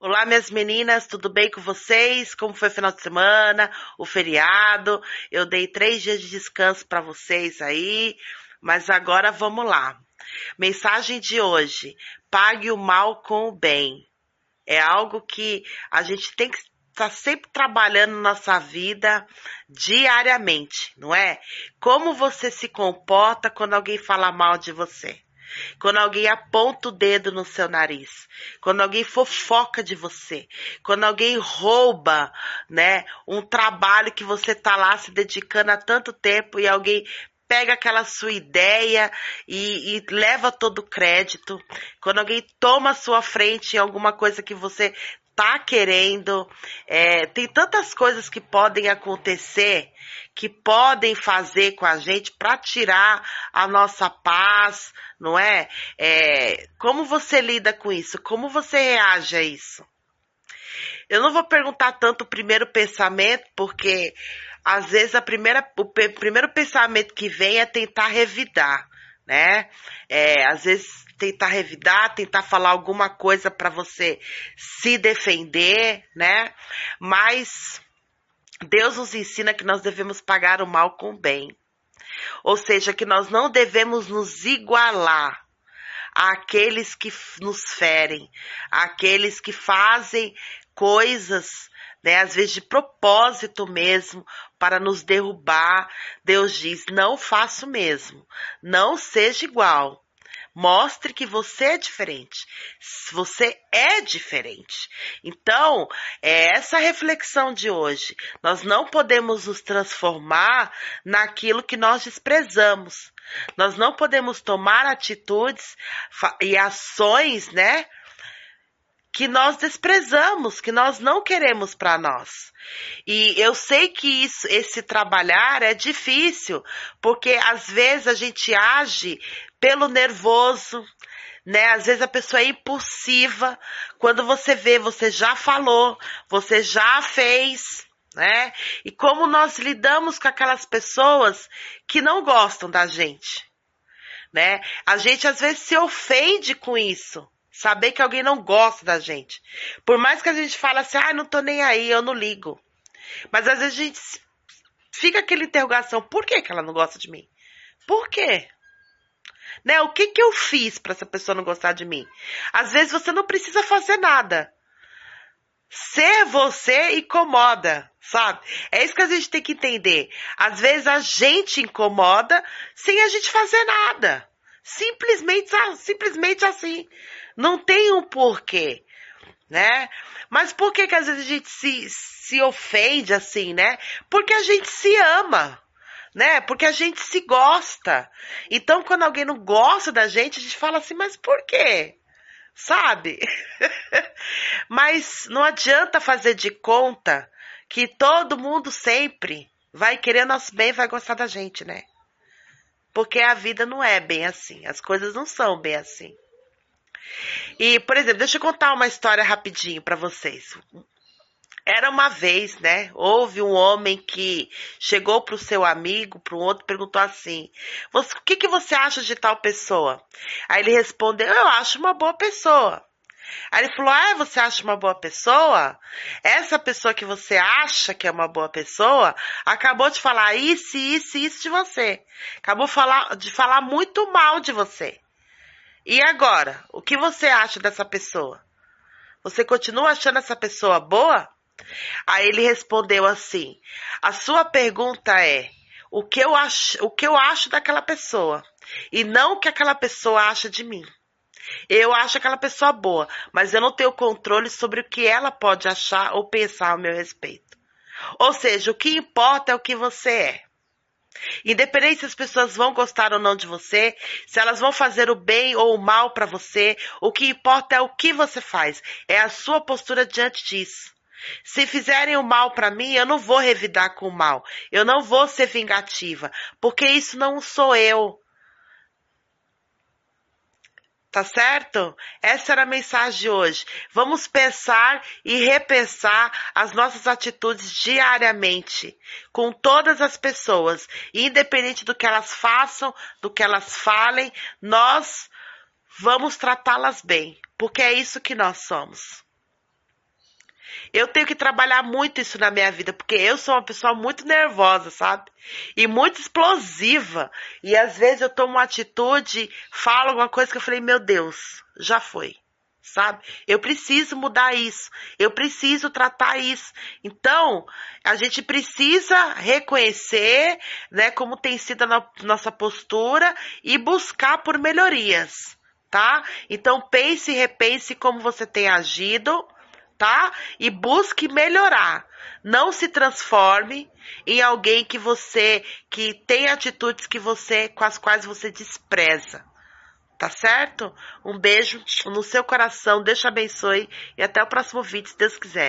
Olá, minhas meninas, tudo bem com vocês? Como foi o final de semana, o feriado? Eu dei três dias de descanso para vocês aí, mas agora vamos lá. Mensagem de hoje: pague o mal com o bem. É algo que a gente tem que estar tá sempre trabalhando nossa vida diariamente, não é? Como você se comporta quando alguém fala mal de você? Quando alguém aponta o dedo no seu nariz, quando alguém fofoca de você, quando alguém rouba, né, um trabalho que você tá lá se dedicando há tanto tempo e alguém pega aquela sua ideia e, e, leva todo o crédito. Quando alguém toma a sua frente em alguma coisa que você tá querendo, é, tem tantas coisas que podem acontecer que podem fazer com a gente para tirar a nossa paz, não é? é? Como você lida com isso? Como você reage a isso? Eu não vou perguntar tanto o primeiro pensamento, porque às vezes a primeira, o primeiro pensamento que vem é tentar revidar, né? É, às vezes tentar revidar, tentar falar alguma coisa para você se defender, né? Mas Deus nos ensina que nós devemos pagar o mal com o bem. Ou seja, que nós não devemos nos igualar àqueles que nos ferem, àqueles que fazem coisas, né, às vezes de propósito mesmo, para nos derrubar. Deus diz: não faço mesmo, não seja igual. Mostre que você é diferente. Você é diferente. Então, é essa reflexão de hoje. Nós não podemos nos transformar naquilo que nós desprezamos. Nós não podemos tomar atitudes e ações, né? Que nós desprezamos, que nós não queremos para nós. E eu sei que isso, esse trabalhar é difícil, porque às vezes a gente age pelo nervoso, né? Às vezes a pessoa é impulsiva. Quando você vê, você já falou, você já fez, né? E como nós lidamos com aquelas pessoas que não gostam da gente, né? A gente às vezes se ofende com isso. Saber que alguém não gosta da gente. Por mais que a gente fale assim, ah, não tô nem aí, eu não ligo. Mas às vezes a gente fica aquela interrogação, por que, que ela não gosta de mim? Por quê? Né? O que que eu fiz para essa pessoa não gostar de mim? Às vezes você não precisa fazer nada. Ser você incomoda, sabe? É isso que a gente tem que entender. Às vezes a gente incomoda sem a gente fazer nada. Simplesmente, simplesmente assim. Não tem um porquê, né? Mas por que que às vezes a gente se, se ofende assim, né? Porque a gente se ama, né? Porque a gente se gosta. Então, quando alguém não gosta da gente, a gente fala assim, mas por quê? Sabe? mas não adianta fazer de conta que todo mundo sempre vai querer nosso bem vai gostar da gente, né? Porque a vida não é bem assim, as coisas não são bem assim. E, por exemplo, deixa eu contar uma história rapidinho para vocês. Era uma vez, né? Houve um homem que chegou para o seu amigo, um outro, perguntou assim: O que, que você acha de tal pessoa? Aí ele respondeu: Eu acho uma boa pessoa. Aí ele falou: Ah, você acha uma boa pessoa? Essa pessoa que você acha que é uma boa pessoa acabou de falar isso, isso, isso de você. Acabou falar, de falar muito mal de você. E agora, o que você acha dessa pessoa? Você continua achando essa pessoa boa? Aí ele respondeu assim: A sua pergunta é o que eu acho, o que eu acho daquela pessoa e não o que aquela pessoa acha de mim. Eu acho aquela pessoa boa, mas eu não tenho controle sobre o que ela pode achar ou pensar ao meu respeito. Ou seja, o que importa é o que você é. Independente se as pessoas vão gostar ou não de você, se elas vão fazer o bem ou o mal para você, o que importa é o que você faz, é a sua postura diante disso. Se fizerem o mal para mim, eu não vou revidar com o mal, eu não vou ser vingativa, porque isso não sou eu. Tá certo? Essa era a mensagem de hoje. Vamos pensar e repensar as nossas atitudes diariamente com todas as pessoas, independente do que elas façam, do que elas falem, nós vamos tratá-las bem, porque é isso que nós somos. Eu tenho que trabalhar muito isso na minha vida, porque eu sou uma pessoa muito nervosa, sabe? E muito explosiva. E às vezes eu tomo uma atitude, falo alguma coisa que eu falei, meu Deus, já foi. Sabe? Eu preciso mudar isso. Eu preciso tratar isso. Então, a gente precisa reconhecer, né, como tem sido a nossa postura e buscar por melhorias, tá? Então, pense e repense como você tem agido tá? E busque melhorar. Não se transforme em alguém que você que tem atitudes que você com as quais você despreza. Tá certo? Um beijo no seu coração, Deus te abençoe e até o próximo vídeo, se Deus quiser.